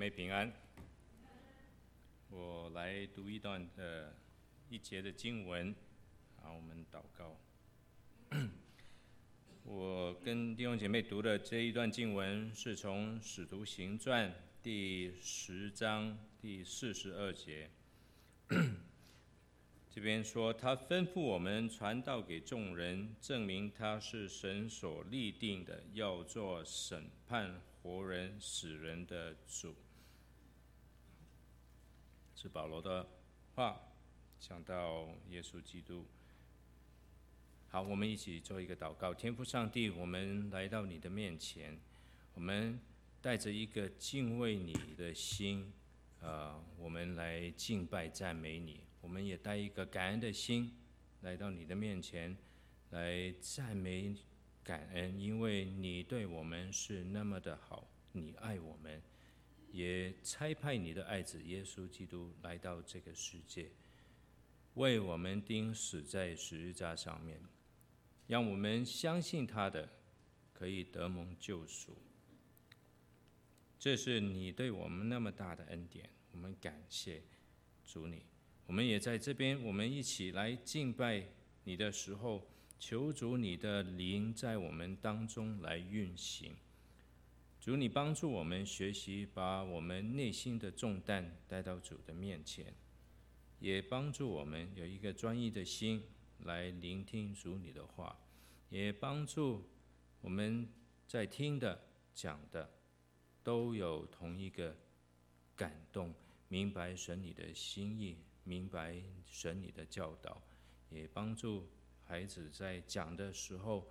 妹平安。我来读一段呃一节的经文，好，我们祷告。我跟弟兄姐妹读的这一段经文是从《使徒行传》第十章第四十二节。这边说，他吩咐我们传道给众人，证明他是神所立定的，要做审判活人死人的主。是保罗的话，讲到耶稣基督。好，我们一起做一个祷告。天父上帝，我们来到你的面前，我们带着一个敬畏你的心，呃，我们来敬拜赞美你。我们也带一个感恩的心来到你的面前，来赞美感恩，因为你对我们是那么的好，你爱我们，也差派你的爱子耶稣基督来到这个世界，为我们钉死在十字架上面，让我们相信他的可以得蒙救赎。这是你对我们那么大的恩典，我们感谢主你。我们也在这边，我们一起来敬拜你的时候，求主你的灵在我们当中来运行。主你帮助我们学习，把我们内心的重担带到主的面前，也帮助我们有一个专一的心来聆听主你的话，也帮助我们在听的讲的都有同一个感动，明白神你的心意。明白神你的教导，也帮助孩子在讲的时候，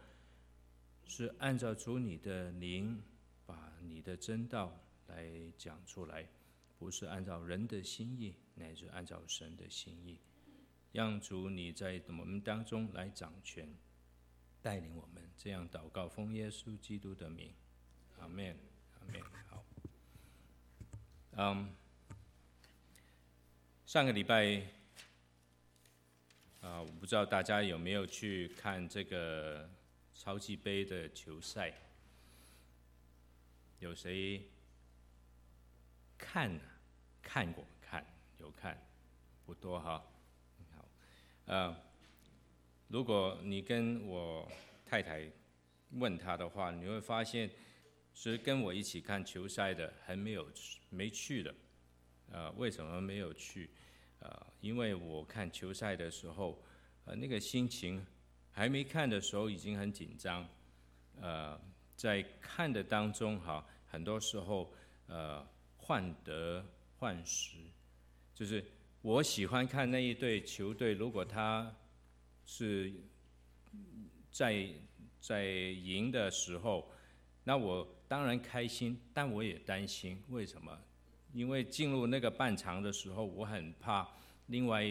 是按照主你的灵，把你的真道来讲出来，不是按照人的心意，乃是按照神的心意，让主你在我们当中来掌权，带领我们。这样祷告，奉耶稣基督的名，阿门，阿门。好，嗯。上个礼拜，啊、我不知道大家有没有去看这个超级杯的球赛？有谁看？看过？看？有看？不多哈。好，呃，如果你跟我太太问她的话，你会发现，是跟我一起看球赛的，还没有没去的。呃，为什么没有去？呃，因为我看球赛的时候，呃，那个心情还没看的时候已经很紧张。呃，在看的当中哈，很多时候呃患得患失，就是我喜欢看那一队球队，如果他是在在赢的时候，那我当然开心，但我也担心，为什么？因为进入那个半场的时候，我很怕另外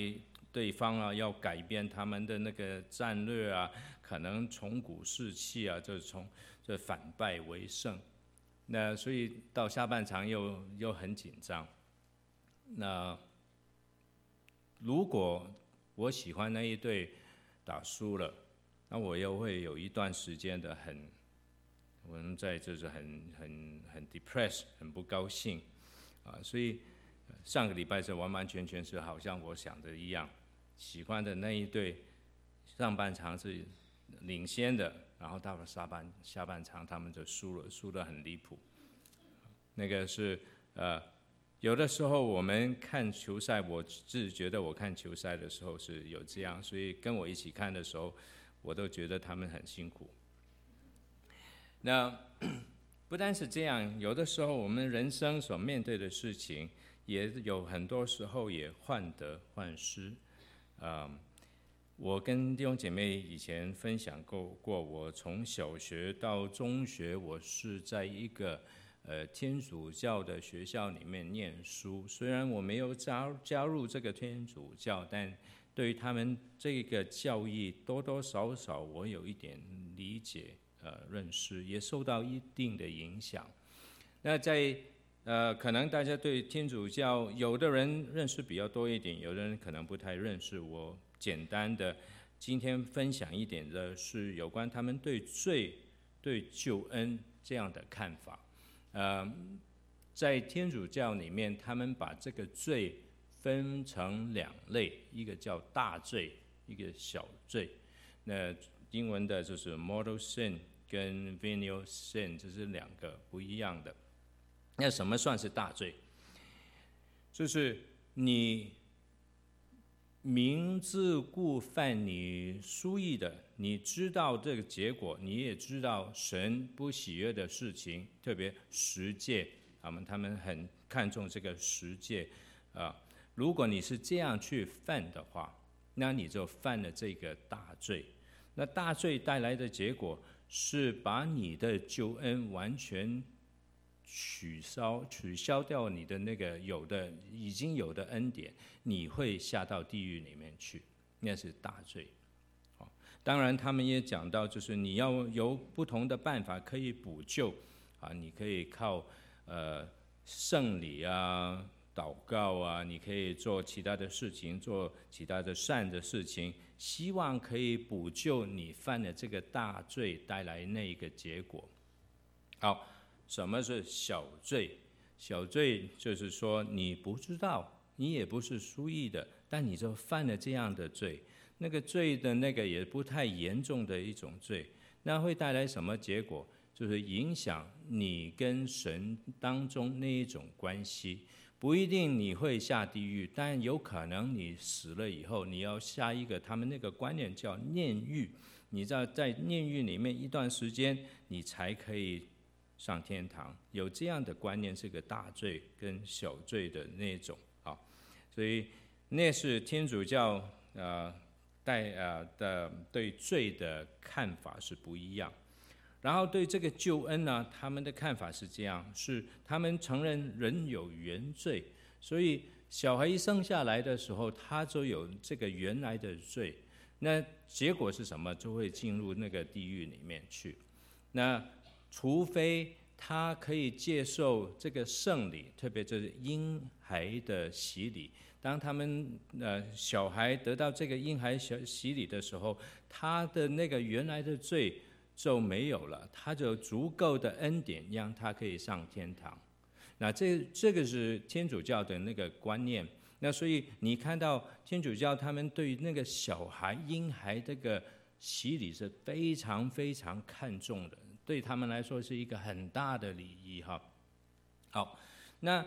对方啊要改变他们的那个战略啊，可能从鼓士气啊，就是从这反败为胜。那所以到下半场又又很紧张。那如果我喜欢那一队打输了，那我又会有一段时间的很，我们在就是很很很 depressed，很不高兴。啊，所以上个礼拜是完完全全是好像我想的一样，喜欢的那一队上半场是领先的，然后到了下半下半场他们就输了，输得很离谱。那个是呃，有的时候我们看球赛，我自己觉得我看球赛的时候是有这样，所以跟我一起看的时候，我都觉得他们很辛苦。那。不单是这样，有的时候我们人生所面对的事情，也有很多时候也患得患失。啊，我跟弟兄姐妹以前分享过，过我从小学到中学，我是在一个呃天主教的学校里面念书。虽然我没有加加入这个天主教，但对于他们这个教义多多少少我有一点理解。呃，认识也受到一定的影响。那在呃，可能大家对天主教有的人认识比较多一点，有的人可能不太认识。我简单的今天分享一点的是有关他们对罪、对救恩这样的看法。呃，在天主教里面，他们把这个罪分成两类，一个叫大罪，一个小罪。那英文的就是 mortal sin 跟 venial sin，这是两个不一样的。那什么算是大罪？就是你明知故犯你疏意的，你知道这个结果，你也知道神不喜悦的事情，特别十诫，他们他们很看重这个十诫啊。如果你是这样去犯的话，那你就犯了这个大罪。那大罪带来的结果是把你的救恩完全取消，取消掉你的那个有的已经有的恩典，你会下到地狱里面去，那是大罪。当然他们也讲到，就是你要有不同的办法可以补救啊，你可以靠呃圣礼啊。祷告啊，你可以做其他的事情，做其他的善的事情，希望可以补救你犯的这个大罪带来那个结果。好，什么是小罪？小罪就是说你不知道，你也不是书意的，但你就犯了这样的罪。那个罪的那个也不太严重的一种罪，那会带来什么结果？就是影响你跟神当中那一种关系。不一定你会下地狱，但有可能你死了以后，你要下一个他们那个观念叫炼狱，你知道在炼狱里面一段时间，你才可以上天堂。有这样的观念，是个大罪跟小罪的那种啊，所以那是天主教呃带呃的对罪的看法是不一样。然后对这个救恩呢，他们的看法是这样：是他们承认人有原罪，所以小孩一生下来的时候，他就有这个原来的罪。那结果是什么？就会进入那个地狱里面去。那除非他可以接受这个圣礼，特别就是婴孩的洗礼。当他们呃小孩得到这个婴孩洗洗礼的时候，他的那个原来的罪。就没有了，他就有足够的恩典，让他可以上天堂。那这这个是天主教的那个观念。那所以你看到天主教他们对那个小孩婴孩这个洗礼是非常非常看重的，对他们来说是一个很大的礼仪哈。好，那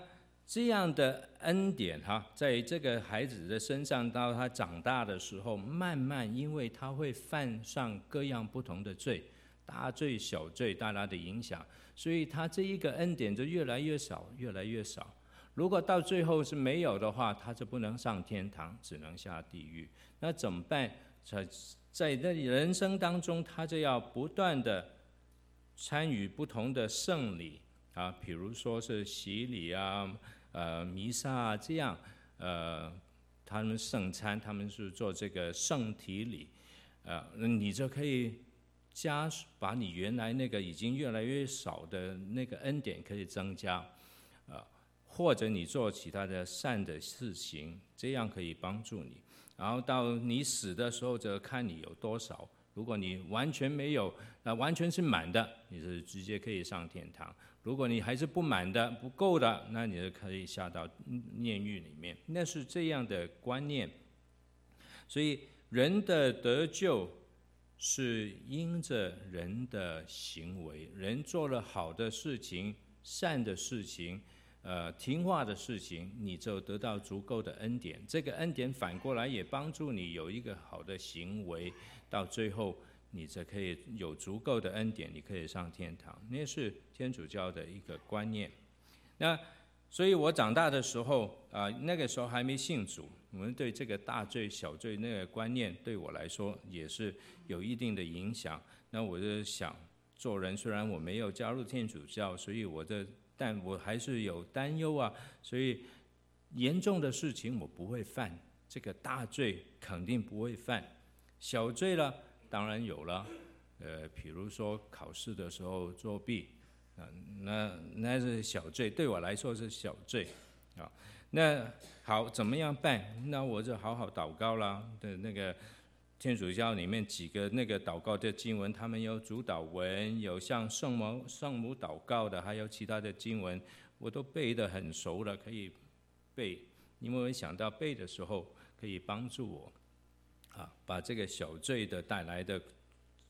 这样的恩典哈，在这个孩子的身上，到他长大的时候，慢慢因为他会犯上各样不同的罪。大罪小罪带来的影响，所以他这一个恩典就越来越少，越来越少。如果到最后是没有的话，他就不能上天堂，只能下地狱。那怎么办？在在那人生当中，他就要不断的参与不同的圣礼啊，比如说是洗礼啊、呃弥撒啊这样，呃，他们圣餐，他们是做这个圣体礼，呃，你就可以。加把你原来那个已经越来越少的那个恩典可以增加，呃，或者你做其他的善的事情，这样可以帮助你。然后到你死的时候，就看你有多少。如果你完全没有，那完全是满的，你是直接可以上天堂。如果你还是不满的、不够的，那你就可以下到炼狱里面。那是这样的观念。所以人的得救。是因着人的行为，人做了好的事情、善的事情、呃听话的事情，你就得到足够的恩典。这个恩典反过来也帮助你有一个好的行为，到最后你才可以有足够的恩典，你可以上天堂。那是天主教的一个观念。那所以我长大的时候啊，那个时候还没信主。我们对这个大罪小罪那个观念，对我来说也是有一定的影响。那我就想，做人虽然我没有加入天主教，所以我的，但我还是有担忧啊。所以严重的事情我不会犯，这个大罪肯定不会犯。小罪了，当然有了。呃，比如说考试的时候作弊，啊，那那是小罪，对我来说是小罪，啊。那好，怎么样办？那我就好好祷告啦。的那个天主教里面几个那个祷告的经文，他们有主祷文，有向圣母圣母祷告的，还有其他的经文。我都背得很熟了，可以背。你有没有想到背的时候可以帮助我啊，把这个小罪的带来的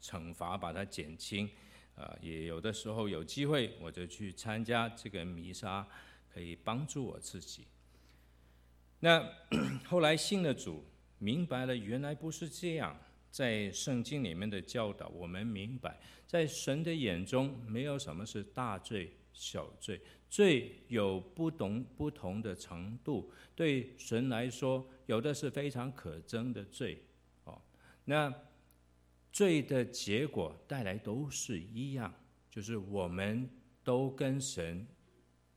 惩罚把它减轻啊？也有的时候有机会我就去参加这个弥撒，可以帮助我自己。那 后来信了主，明白了原来不是这样。在圣经里面的教导，我们明白，在神的眼中，没有什么是大罪、小罪，罪有不同不同的程度。对神来说，有的是非常可憎的罪，那罪的结果带来都是一样，就是我们都跟神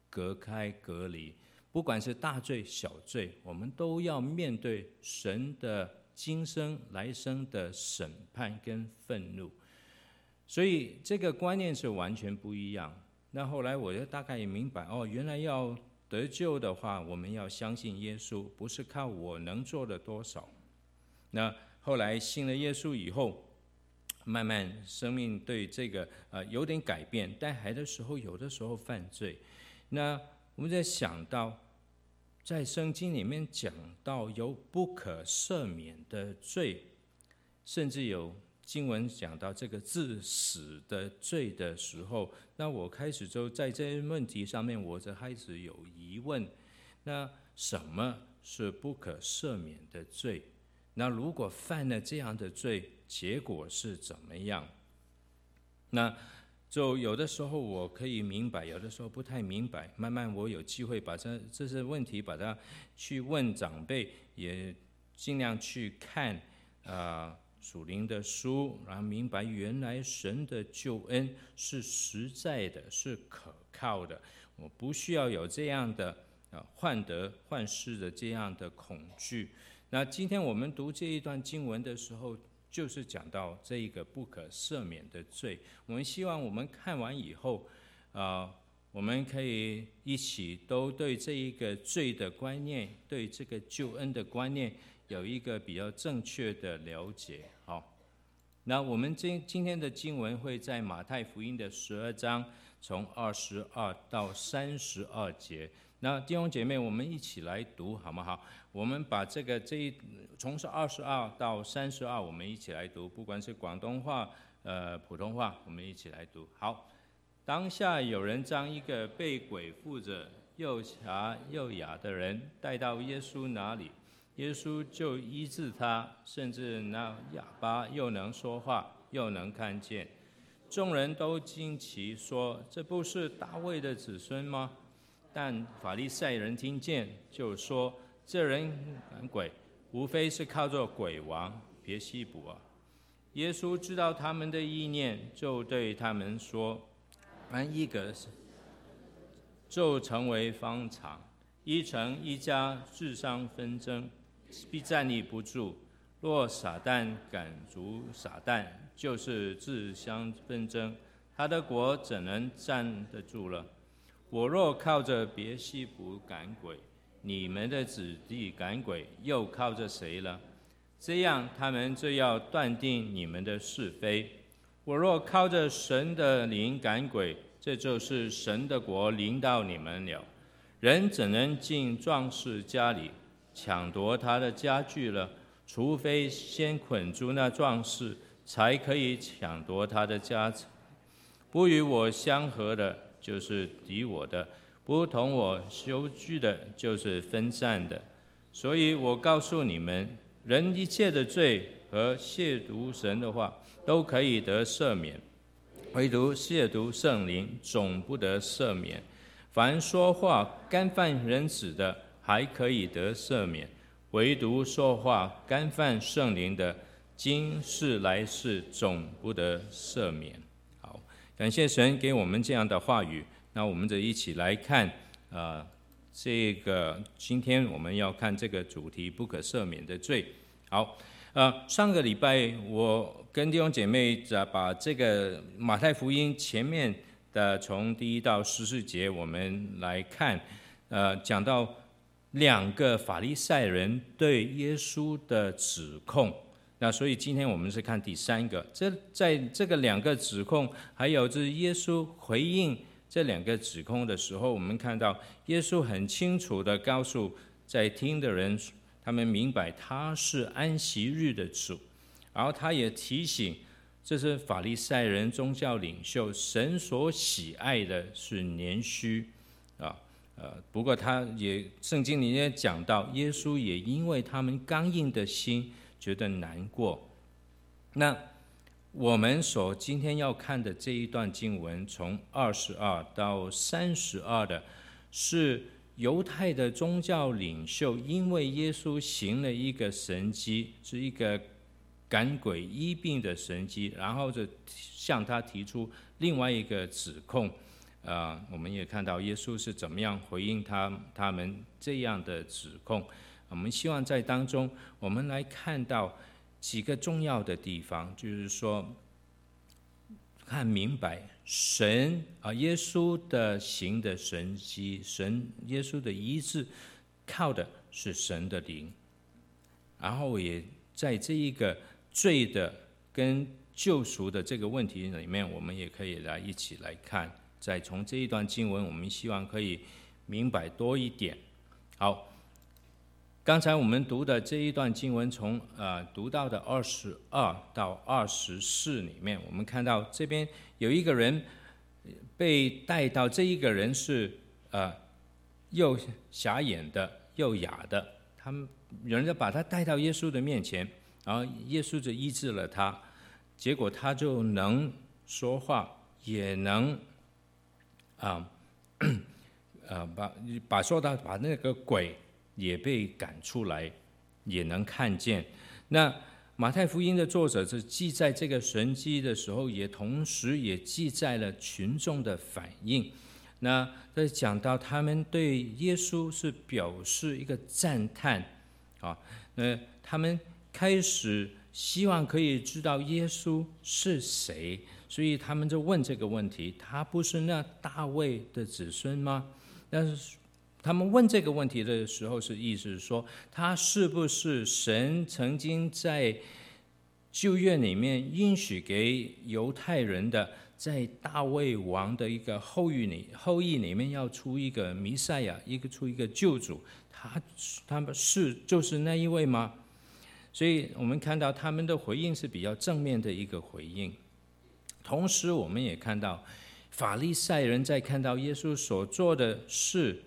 隔开、隔离。不管是大罪、小罪，我们都要面对神的。今生来生的审判跟愤怒，所以这个观念是完全不一样。那后来我就大概也明白，哦，原来要得救的话，我们要相信耶稣，不是靠我能做的多少。那后来信了耶稣以后，慢慢生命对这个呃有点改变。带孩的时候，有的时候犯罪，那我们在想到。在圣经里面讲到有不可赦免的罪，甚至有经文讲到这个致死的罪的时候，那我开始就在这些问题上面，我就开始有疑问。那什么是不可赦免的罪？那如果犯了这样的罪，结果是怎么样？那？就有的时候我可以明白，有的时候不太明白。慢慢我有机会把这这些问题把它去问长辈，也尽量去看啊属灵的书，然后明白原来神的救恩是实在的，是可靠的。我不需要有这样的啊患得患失的这样的恐惧。那今天我们读这一段经文的时候。就是讲到这一个不可赦免的罪，我们希望我们看完以后，啊，我们可以一起都对这一个罪的观念，对这个救恩的观念有一个比较正确的了解。好，那我们今今天的经文会在马太福音的十二章，从二十二到三十二节。那弟兄姐妹，我们一起来读好不好？我们把这个这一从是二十二到三十二，我们一起来读，不管是广东话、呃普通话，我们一起来读。好，当下有人将一个被鬼附着、又瞎又哑的人带到耶稣那里，耶稣就医治他，甚至那哑巴又能说话，又能看见。众人都惊奇说：“这不是大卫的子孙吗？”但法利赛人听见，就说：“这人赶鬼，无非是靠着鬼王别西卜啊。”耶稣知道他们的意念，就对他们说：“凡一个，就成为方场；一城一家自相纷争，必站立不住。若撒旦赶逐撒旦，就是自相纷争，他的国怎能站得住了？”我若靠着别西卜赶鬼，你们的子弟赶鬼又靠着谁了？这样他们就要断定你们的是非。我若靠着神的灵赶鬼，这就是神的国临到你们了。人怎能进壮士家里抢夺他的家具了？除非先捆住那壮士，才可以抢夺他的家产。不与我相合的。就是敌我的，不同我修규的，就是分散的。所以我告诉你们，人一切的罪和亵渎神的话，都可以得赦免；唯独亵渎圣灵，总不得赦免。凡说话干犯人子的，还可以得赦免；唯独说话干犯圣灵的，今世来世总不得赦免。好感谢神给我们这样的话语，那我们就一起来看、呃，这个今天我们要看这个主题不可赦免的罪。好，呃，上个礼拜我跟弟兄姐妹在把这个马太福音前面的从第一到十四节我们来看，呃，讲到两个法利赛人对耶稣的指控。那所以今天我们是看第三个，这在这个两个指控，还有就是耶稣回应这两个指控的时候，我们看到耶稣很清楚地告诉在听的人，他们明白他是安息日的主，然后他也提醒这是法利赛人宗教领袖，神所喜爱的是年虚啊，呃，不过他也圣经里面讲到，耶稣也因为他们刚硬的心觉得难过，那。我们所今天要看的这一段经文，从二十二到三十二的，是犹太的宗教领袖，因为耶稣行了一个神迹，是一个赶鬼医病的神迹，然后就向他提出另外一个指控。啊，我们也看到耶稣是怎么样回应他他们这样的指控。我们希望在当中，我们来看到。几个重要的地方，就是说，看明白神啊，耶稣的行的神迹，神耶稣的医治，靠的是神的灵。然后也在这一个罪的跟救赎的这个问题里面，我们也可以来一起来看。再从这一段经文，我们希望可以明白多一点。好。刚才我们读的这一段经文，从呃读到的二十二到二十四里面，我们看到这边有一个人被带到，这一个人是呃又瞎眼的又哑的，他们人家把他带到耶稣的面前，然后耶稣就医治了他，结果他就能说话，也能啊呃把把说到把那个鬼。也被赶出来，也能看见。那马太福音的作者是记载这个神迹的时候，也同时也记载了群众的反应。那在讲到他们对耶稣是表示一个赞叹啊，那他们开始希望可以知道耶稣是谁，所以他们就问这个问题：他不是那大卫的子孙吗？但是。他们问这个问题的时候，是意思是说，他是不是神曾经在旧约里面应许给犹太人的，在大卫王的一个后裔里后裔里面要出一个弥赛亚，一个出一个救主，他他们是就是那一位吗？所以我们看到他们的回应是比较正面的一个回应，同时我们也看到法利赛人在看到耶稣所做的事。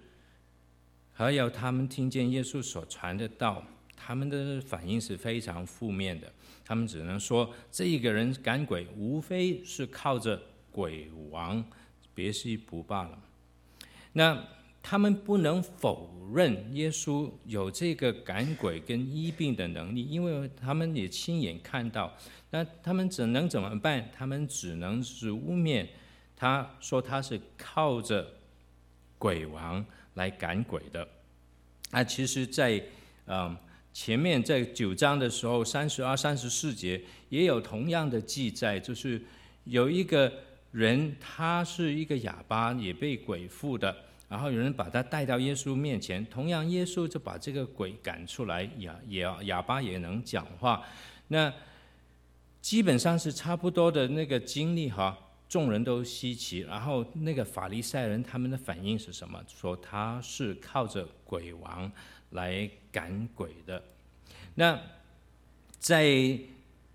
还有他们听见耶稣所传的道，他们的反应是非常负面的。他们只能说，这一个人赶鬼，无非是靠着鬼王，别是一补罢了。那他们不能否认耶稣有这个赶鬼跟医病的能力，因为他们也亲眼看到。那他们只能怎么办？他们只能是污蔑他，说他是靠着鬼王。来赶鬼的，那其实在，在嗯前面在九章的时候，三十二、三十四节也有同样的记载，就是有一个人，他是一个哑巴，也被鬼附的，然后有人把他带到耶稣面前，同样耶稣就把这个鬼赶出来，哑也哑巴也能讲话，那基本上是差不多的那个经历哈。众人都稀奇，然后那个法利赛人他们的反应是什么？说他是靠着鬼王来赶鬼的。那在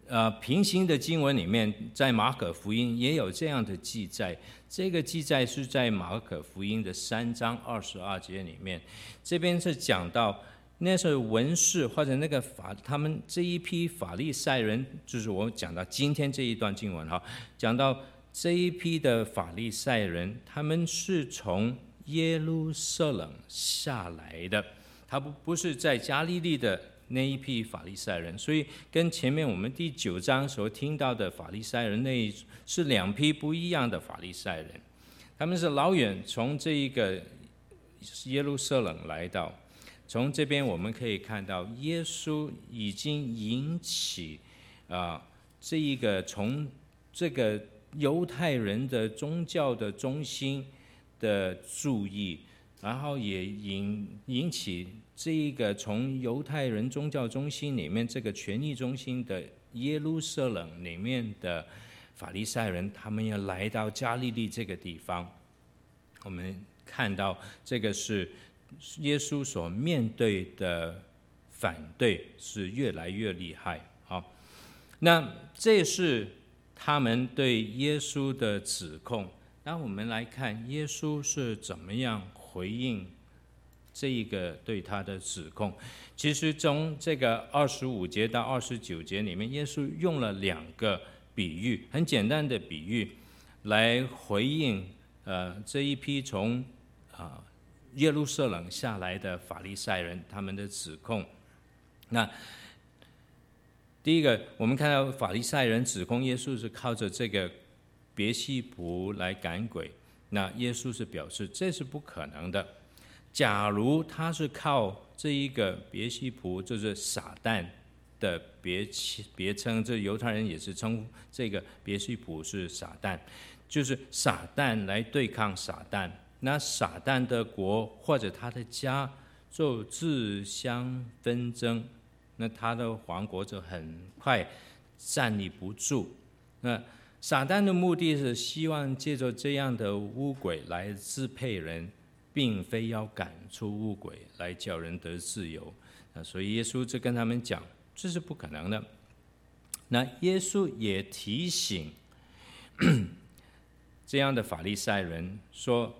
呃平行的经文里面，在马可福音也有这样的记载。这个记载是在马可福音的三章二十二节里面。这边是讲到那是文士或者那个法，他们这一批法利赛人，就是我讲到今天这一段经文哈，讲到。这一批的法利赛人，他们是从耶路撒冷下来的，他不不是在加利利的那一批法利赛人，所以跟前面我们第九章所听到的法利赛人那是两批不一样的法利赛人，他们是老远从这一个耶路撒冷来到，从这边我们可以看到耶稣已经引起啊这一个从这个。犹太人的宗教的中心的注意，然后也引引起这一个从犹太人宗教中心里面这个权力中心的耶路撒冷里面的法利赛人，他们要来到加利利这个地方。我们看到这个是耶稣所面对的反对是越来越厉害。好，那这是他们对耶稣的指控。那我们来看耶稣是怎么样回应这一个对他的指控。其实从这个二十五节到二十九节里面，耶稣用了两个比喻，很简单的比喻，来回应呃这一批从啊耶路撒冷下来的法利赛人他们的指控。那第一个，我们看到法利赛人指控耶稣是靠着这个。别西卜来赶鬼，那耶稣是表示这是不可能的。假如他是靠这一个别西卜，就是撒旦的别别称，这犹太人也是称呼这个别西卜是撒旦，就是撒旦来对抗撒旦，那撒旦的国或者他的家就自相纷争，那他的王国就很快站立不住。那撒旦的目的是希望借着这样的污鬼来支配人，并非要赶出污鬼来叫人得自由。那所以耶稣就跟他们讲，这是不可能的。那耶稣也提醒这样的法利赛人说：“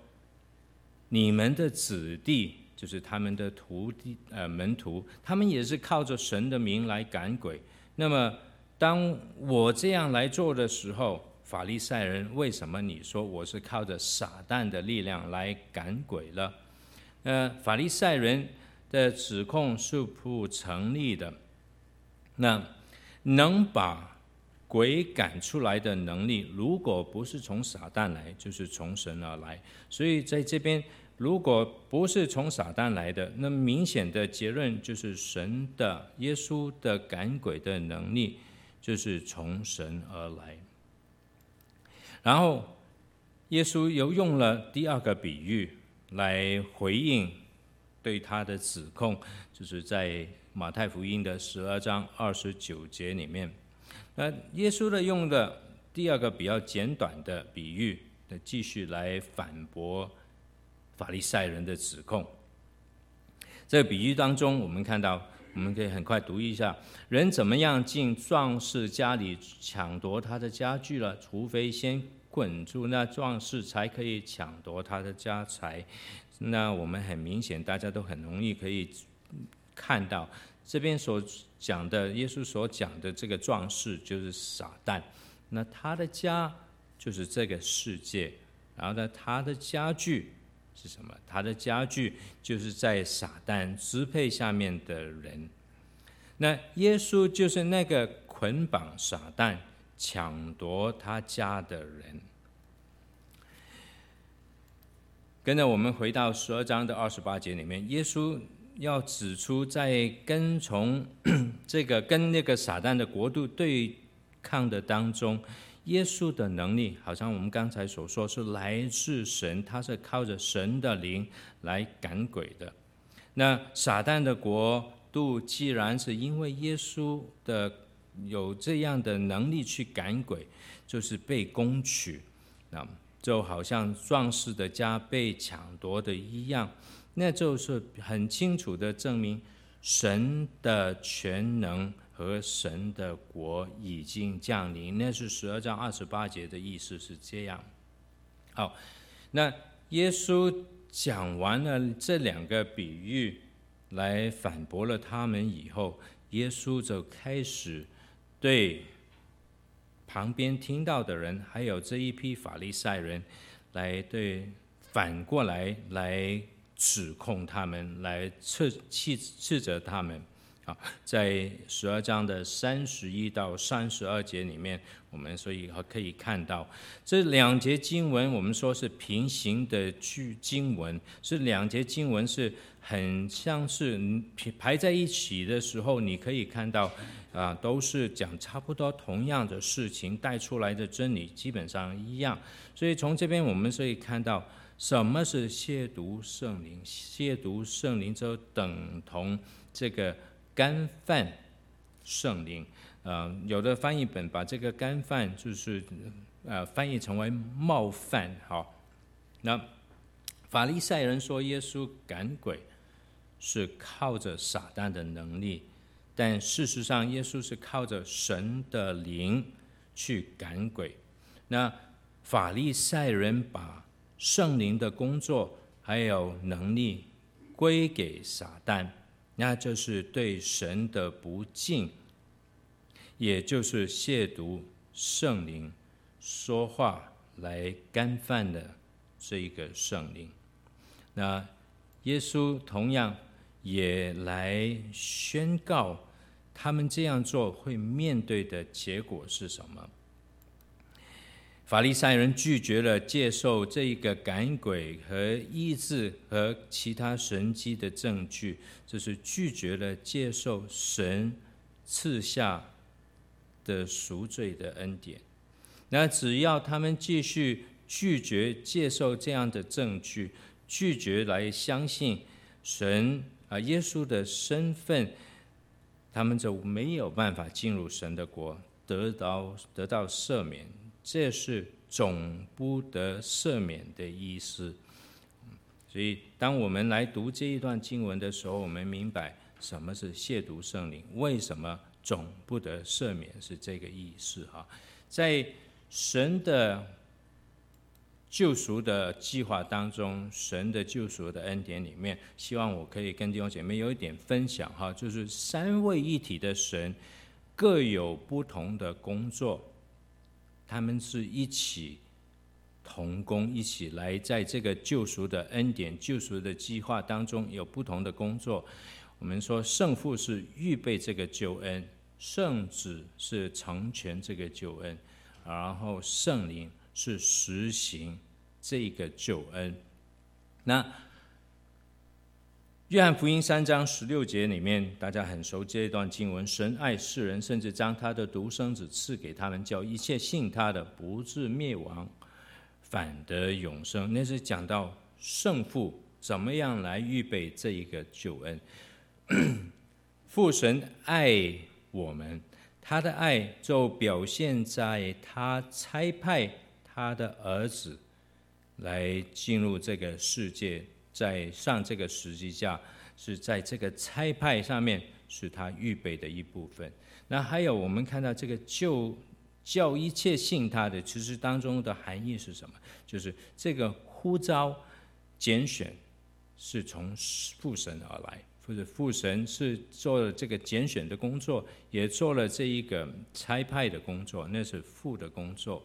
你们的子弟，就是他们的徒弟呃门徒，他们也是靠着神的名来赶鬼。那么。”当我这样来做的时候，法利赛人，为什么你说我是靠着撒旦的力量来赶鬼了？呃，法利赛人的指控是不成立的。那能把鬼赶出来的能力，如果不是从撒旦来，就是从神而来。所以在这边，如果不是从撒旦来的，那明显的结论就是神的耶稣的赶鬼的能力。就是从神而来，然后耶稣又用了第二个比喻来回应对他的指控，就是在马太福音的十二章二十九节里面。那耶稣的用的第二个比较简短的比喻，继续来反驳法利赛人的指控。这个比喻当中，我们看到。我们可以很快读一下：人怎么样进壮士家里抢夺他的家具了？除非先捆住那壮士，才可以抢夺他的家财。那我们很明显，大家都很容易可以看到，这边所讲的耶稣所讲的这个壮士就是撒旦。那他的家就是这个世界，然后呢，他的家具。是什么？他的家具就是在撒旦支配下面的人。那耶稣就是那个捆绑撒旦、抢夺他家的人。跟着我们回到十二章的二十八节里面，耶稣要指出，在跟从 这个跟那个撒旦的国度对抗的当中。耶稣的能力，好像我们刚才所说，是来自神，他是靠着神的灵来赶鬼的。那撒旦的国度，既然是因为耶稣的有这样的能力去赶鬼，就是被攻取，那就好像壮士的家被抢夺的一样，那就是很清楚的证明神的全能。和神的国已经降临，那是十二章二十八节的意思是这样。好，那耶稣讲完了这两个比喻，来反驳了他们以后，耶稣就开始对旁边听到的人，还有这一批法利赛人，来对反过来来指控他们，来斥斥斥责他们。啊，在十二章的三十一到三十二节里面，我们所以可以看到这两节经文，我们说是平行的句经文，是两节经文是很像是排在一起的时候，你可以看到啊，都是讲差不多同样的事情，带出来的真理基本上一样。所以从这边我们可以看到，什么是亵渎圣灵？亵渎圣灵就等同这个。干犯圣灵，呃，有的翻译本把这个干犯就是呃翻译成为冒犯，好，那法利赛人说耶稣赶鬼是靠着撒旦的能力，但事实上耶稣是靠着神的灵去赶鬼。那法利赛人把圣灵的工作还有能力归给撒旦，那就是对神的不敬，也就是亵渎圣灵说话来干犯的这一个圣灵。那耶稣同样也来宣告，他们这样做会面对的结果是什么？法利赛人拒绝了接受这一个赶鬼和医治和其他神迹的证据，就是拒绝了接受神赐下的赎罪的恩典。那只要他们继续拒绝接受这样的证据，拒绝来相信神啊，耶稣的身份，他们就没有办法进入神的国，得到得到赦免。这是总不得赦免的意思。所以，当我们来读这一段经文的时候，我们明白什么是亵渎圣灵，为什么总不得赦免是这个意思哈。在神的救赎的计划当中，神的救赎的恩典里面，希望我可以跟弟兄姐妹有一点分享哈，就是三位一体的神各有不同的工作，他们是一起同工，一起来在这个救赎的恩典、救赎的计划当中有不同的工作。我们说圣父是预备这个救恩，圣子是成全这个救恩，然后圣灵。是实行这个救恩。那约翰福音三章十六节里面，大家很熟这一段经文：神爱世人，甚至将他的独生子赐给他们，叫一切信他的不至灭亡，反得永生。那是讲到圣父怎么样来预备这一个救恩。父神爱我们，他的爱就表现在他差派。他的儿子来进入这个世界，在上这个十字架，是在这个差派上面是他预备的一部分。那还有我们看到这个救叫一切信他的，其实当中的含义是什么？就是这个呼召拣选是从父神而来，或者父神是做了这个拣选的工作，也做了这一个差派的工作，那是父的工作。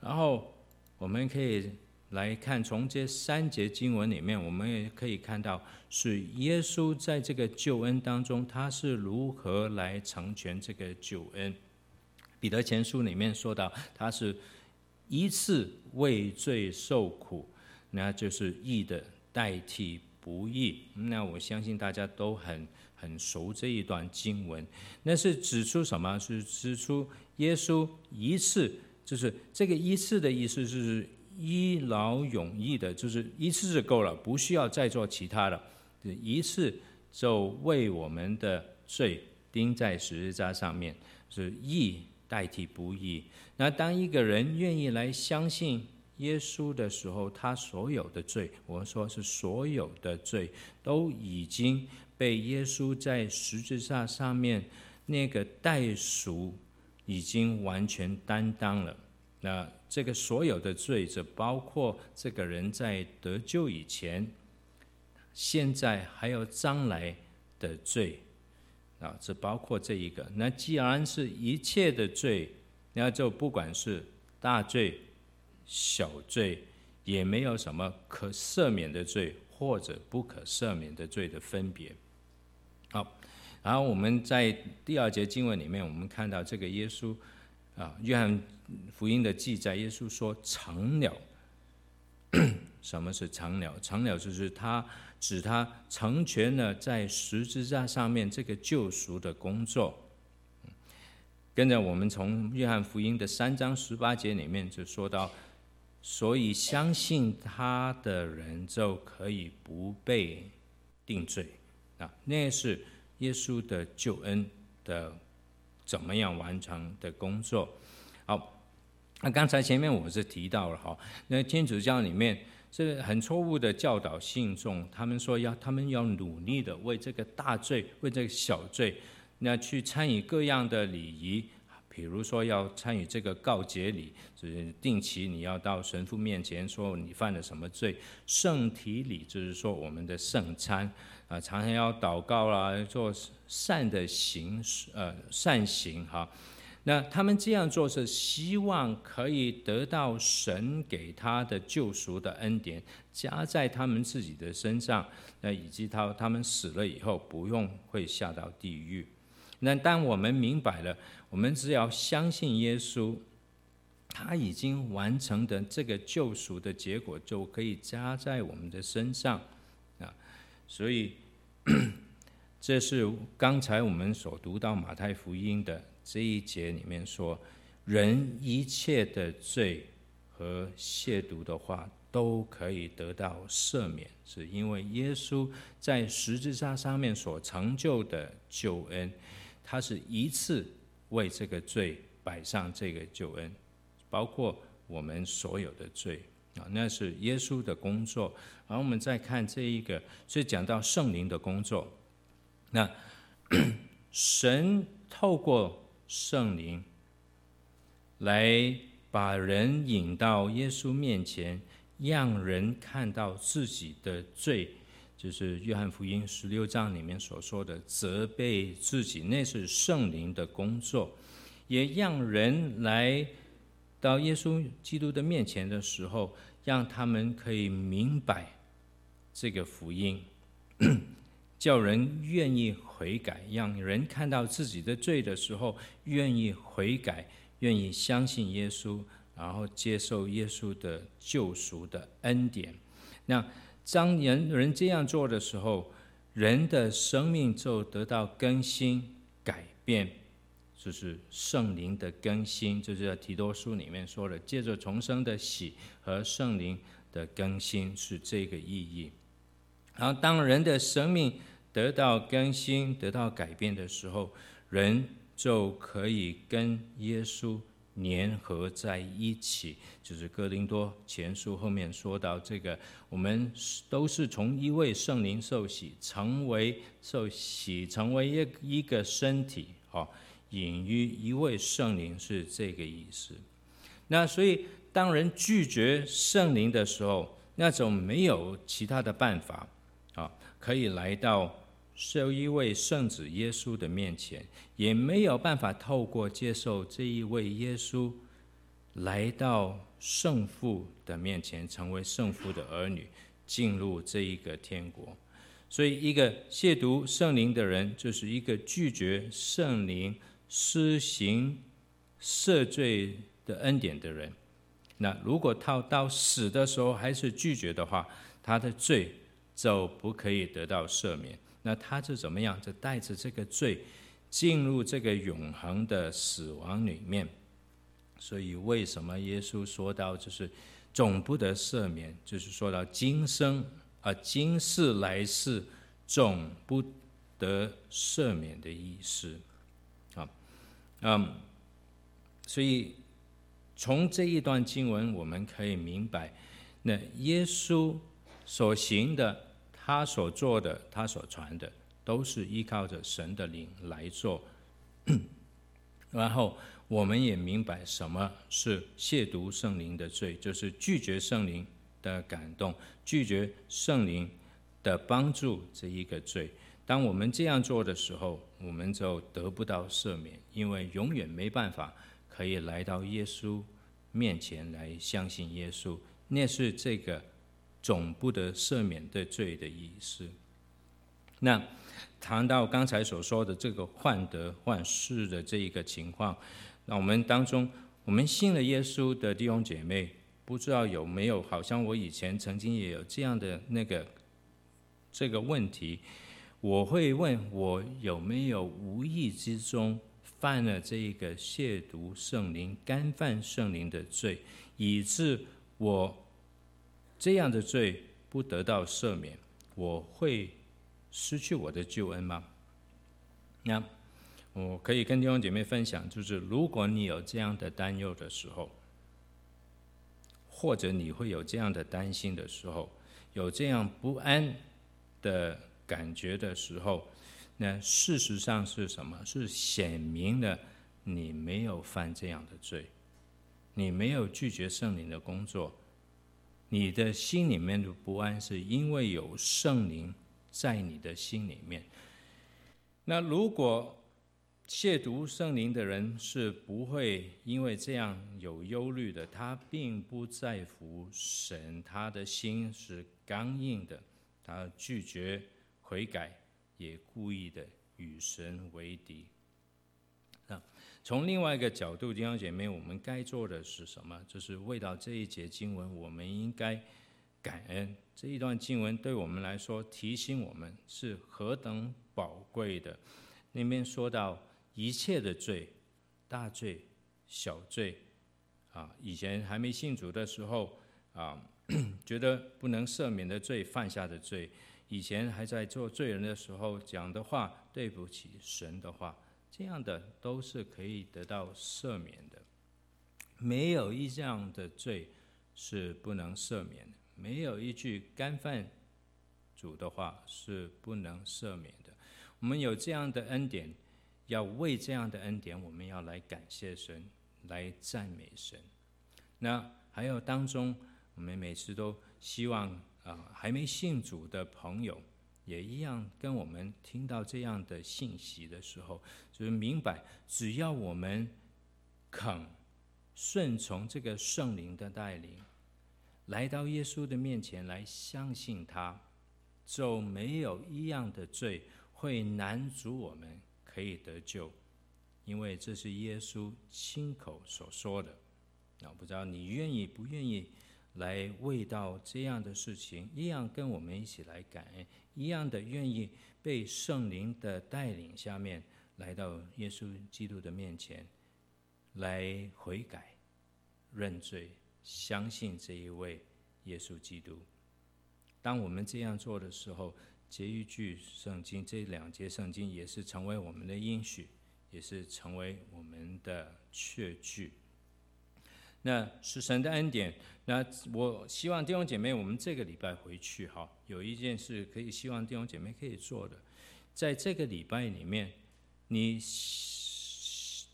然后我们可以来看，从这三节经文里面，我们也可以看到，是耶稣在这个救恩当中，他是如何来成全这个救恩。彼得前书里面说到，他是一次为罪受苦，那就是义的代替不义。那我相信大家都很很熟这一段经文，那是指出什么？是指出耶稣一次。就是这个一次的意思，是一劳永逸的，就是一次就够了，不需要再做其他的，一次就为我们的罪钉在十字架上面，是义代替不义。那当一个人愿意来相信耶稣的时候，他所有的罪，我说是所有的罪，都已经被耶稣在十字架上面那个代赎。已经完全担当了。那这个所有的罪，就包括这个人在得救以前、现在还有将来的罪啊，这包括这一个。那既然是一切的罪，那就不管是大罪、小罪，也没有什么可赦免的罪或者不可赦免的罪的分别。好。然后我们在第二节经文里面，我们看到这个耶稣啊，约翰福音的记载，耶稣说成了。什么是成了？成了就是他指他成全了在十字架上面这个救赎的工作。跟着我们从约翰福音的三章十八节里面就说到，所以相信他的人就可以不被定罪啊，那是。耶稣的救恩的怎么样完成的工作？好，那刚才前面我是提到了哈，那天主教里面这个很错误的教导信众，他们说要他们要努力的为这个大罪，为这个小罪，那去参与各样的礼仪。比如说要参与这个告诫礼，就是定期你要到神父面前说你犯了什么罪；圣体礼就是说我们的圣餐啊，常常要祷告啦，做善的行，呃，善行哈。那他们这样做是希望可以得到神给他的救赎的恩典，加在他们自己的身上，那以及他他们死了以后不用会下到地狱。那当我们明白了。我们只要相信耶稣，他已经完成的这个救赎的结果，就可以加在我们的身上啊。所以，这是刚才我们所读到马太福音的这一节里面说，人一切的罪和亵渎的话都可以得到赦免，是因为耶稣在十字架上面所成就的救恩，他是一次。为这个罪摆上这个救恩，包括我们所有的罪啊，那是耶稣的工作。然后我们再看这一个，所以讲到圣灵的工作，那 神透过圣灵来把人引到耶稣面前，让人看到自己的罪。就是约翰福音十六章里面所说的责备自己，那是圣灵的工作，也让人来到耶稣基督的面前的时候，让他们可以明白这个福音，叫人愿意悔改，让人看到自己的罪的时候，愿意悔改，愿意相信耶稣，然后接受耶稣的救赎的恩典。那。当人人这样做的时候，人的生命就得到更新改变，就是圣灵的更新，就是在提多书里面说的，借着重生的喜和圣灵的更新是这个意义。然后，当人的生命得到更新、得到改变的时候，人就可以跟耶稣。粘合在一起，就是哥林多前书后面说到这个，我们都是从一位圣灵受洗，成为受洗，成为一一个身体，哦，隐于一位圣灵是这个意思。那所以当人拒绝圣灵的时候，那种没有其他的办法，啊，可以来到。受一位圣子耶稣的面前，也没有办法透过接受这一位耶稣，来到圣父的面前，成为圣父的儿女，进入这一个天国。所以，一个亵渎圣灵的人，就是一个拒绝圣灵施行赦罪的恩典的人。那如果他到死的时候还是拒绝的话，他的罪就不可以得到赦免。那他是怎么样？就带着这个罪进入这个永恒的死亡里面。所以为什么耶稣说到就是总不得赦免，就是说到今生啊，今世来世总不得赦免的意思。嗯，所以从这一段经文我们可以明白，那耶稣所行的。他所做的，他所传的，都是依靠着神的灵来做。然后，我们也明白什么是亵渎圣灵的罪，就是拒绝圣灵的感动，拒绝圣灵的帮助这一个罪。当我们这样做的时候，我们就得不到赦免，因为永远没办法可以来到耶稣面前来相信耶稣。那是这个。总不得赦免的罪的意思。那谈到刚才所说的这个患得患失的这一个情况，那我们当中，我们信了耶稣的弟兄姐妹，不知道有没有？好像我以前曾经也有这样的那个这个问题，我会问我有没有无意之中犯了这一个亵渎圣灵、干犯圣灵的罪，以致我。这样的罪不得到赦免，我会失去我的救恩吗？那我可以跟弟兄姐妹分享，就是如果你有这样的担忧的时候，或者你会有这样的担心的时候，有这样不安的感觉的时候，那事实上是什么？是显明了你没有犯这样的罪，你没有拒绝圣灵的工作，你的心里面的不安是因为有圣灵在你的心里面。那如果亵渎圣灵的人是不会因为这样有忧虑的，他并不在乎神，他的心是刚硬的，他拒绝悔改，也故意的与神为敌。那从另外一个角度，弟兄姐妹，我们该做的是什么？就是为到这一节经文，我们应该感恩。这一段经文对我们来说，提醒我们是何等宝贵的。那边说到。一切的罪，大罪、小罪，啊，以前还没信主的时候，啊，觉得不能赦免的罪，犯下的罪，以前还在做罪人的时候讲的话，对不起神的话，这样的都是可以得到赦免的。没有一样的罪是不能赦免的，没有一句干犯主的话是不能赦免的。我们有这样的恩典。要为这样的恩典，我们要来感谢神，来赞美神。那还有当中，我们每次都希望啊，还没信主的朋友也一样，跟我们听到这样的信息的时候，就是明白，只要我们肯顺从这个圣灵的带领，来到耶稣的面前来相信他，就没有一样的罪会难阻我们。可以得救，因为这是耶稣亲口所说的。那不知道你愿意不愿意来为到这样的事情，一样跟我们一起来感恩，一样的愿意被圣灵的带领下面来到耶稣基督的面前，来悔改、认罪、相信这一位耶稣基督。当我们这样做的时候，这一句圣经，这两节圣经也是成为我们的应许，也是成为我们的确据。那是神的恩典。那我希望弟兄姐妹，我们这个礼拜回去哈，有一件事可以希望弟兄姐妹可以做的，在这个礼拜里面，你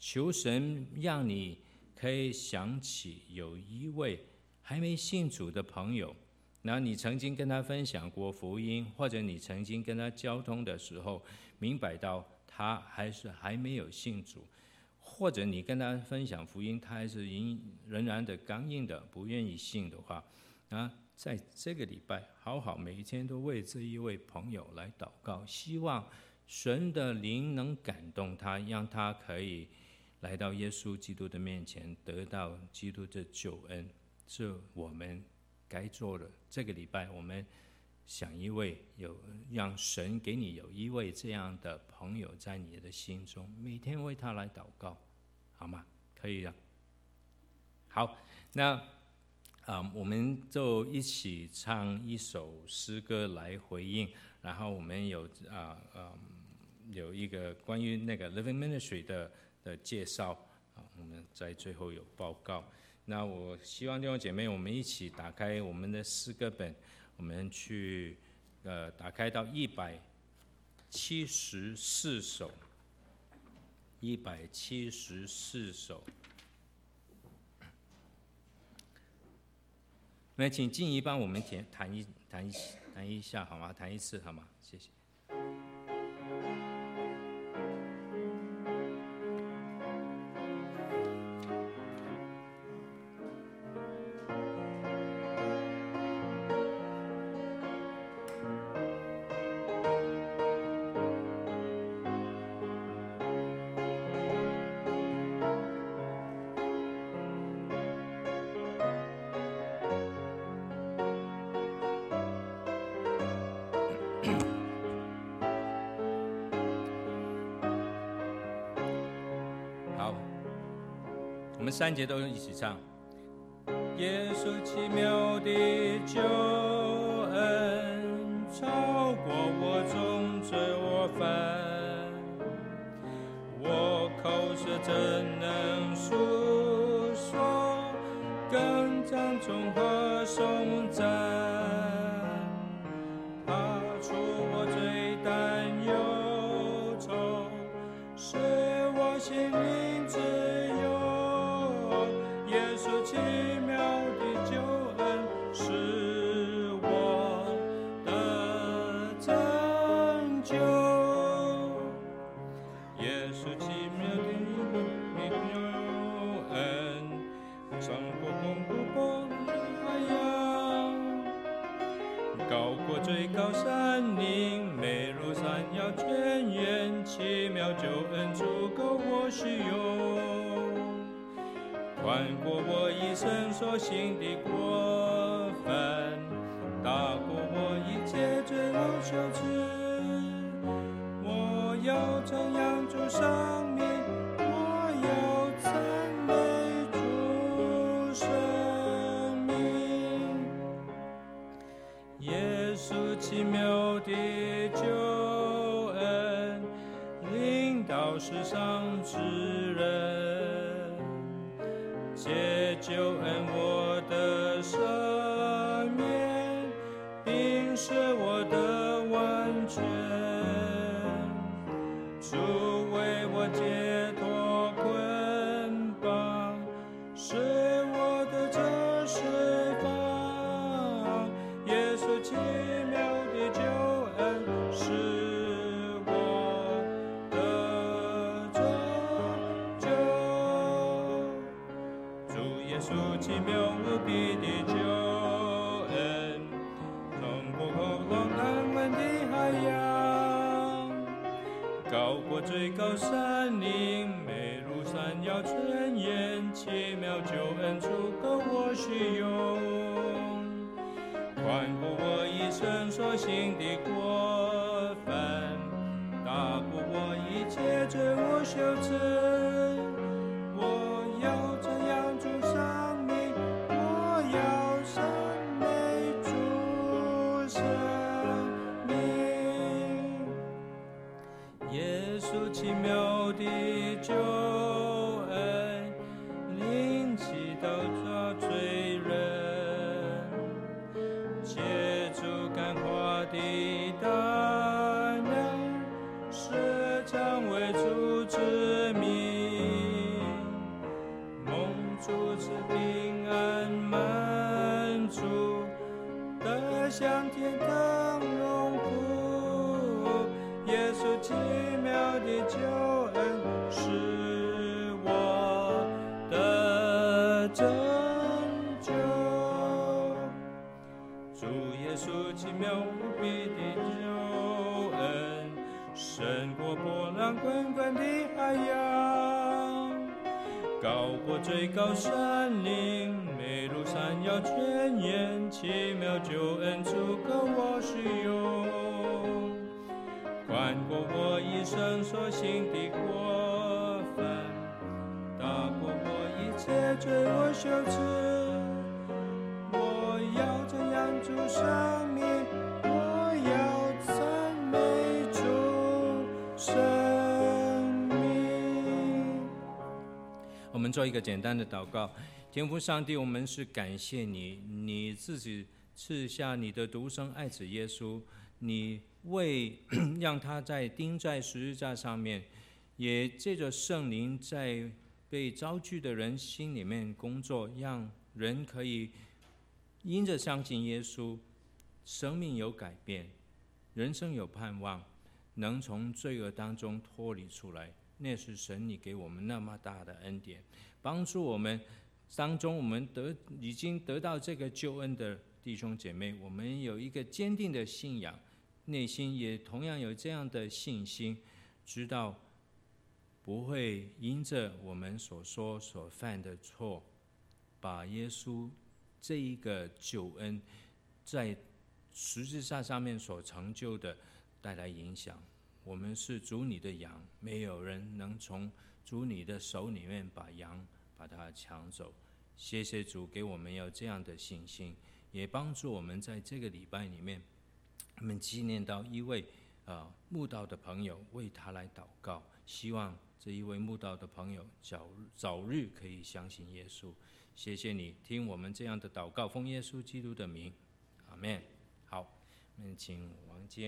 求神让你可以想起有一位还没信主的朋友。那你曾经跟他分享过福音，或者你曾经跟他交通的时候，明白到他还是还没有信主，或者你跟他分享福音，他还是仍仍然的刚硬的不愿意信的话，啊，在这个礼拜，好好每一天都为这一位朋友来祷告，希望神的灵能感动他，让他可以来到耶稣基督的面前，得到基督的救恩，是我们。该做的这个礼拜，我们想一位有让神给你有一位这样的朋友在你的心中，每天为他来祷告，好吗？可以的。好，那啊、我们就一起唱一首诗歌来回应，然后我们有啊呃，呃有一个关于那个 Living Ministry 的的介绍啊，我们在最后有报告。那我希望弟兄姐妹，我们一起打开我们的诗歌本，我们去呃打开到一百七十四首，一百七十四首。那请静怡帮我们填弹一弹一弹一下好吗？弹一次好吗？谢谢。三节都一起唱。耶稣奇妙的救恩，超过我众罪我犯，我口舌怎能述说？更长。颂和颂赞，够我使用。宽过我一生所行的过犯，大过我一切罪恶羞耻。我要怎样主生命？我要赞美主生命。耶稣奇妙的救恩，领到世上之人。皆救恩，伸缩性的过分，大过我一切罪恶羞耻，我要怎样赎生命？我要神泪赎生命。耶稣奇妙的救。最高山岭，美如闪耀泉源，奇妙救恩足够我使用。宽过我一生所行的过犯，大过我一切罪恶羞耻。我要怎样主生我们做一个简单的祷告，天父上帝，我们是感谢你，你自己赐下你的独生爱子耶稣，你。为让他在钉在十字架上面，也借着圣灵在被遭拒的人心里面工作，让人可以因着相信耶稣，生命有改变，人生有盼望，能从罪恶当中脱离出来。那是神你给我们那么大的恩典，帮助我们当中我们得已经得到这个救恩的弟兄姐妹，我们有一个坚定的信仰。内心也同样有这样的信心，知道不会因着我们所说所犯的错，把耶稣这一个救恩在十字架上面所成就的带来影响。我们是主你的羊，没有人能从主你的手里面把羊把它抢走。谢谢主给我们有这样的信心，也帮助我们在这个礼拜里面。我们纪念到一位啊慕道的朋友，为他来祷告，希望这一位慕道的朋友早早日可以相信耶稣。谢谢你听我们这样的祷告，奉耶稣基督的名，阿门。好，我们请王坚。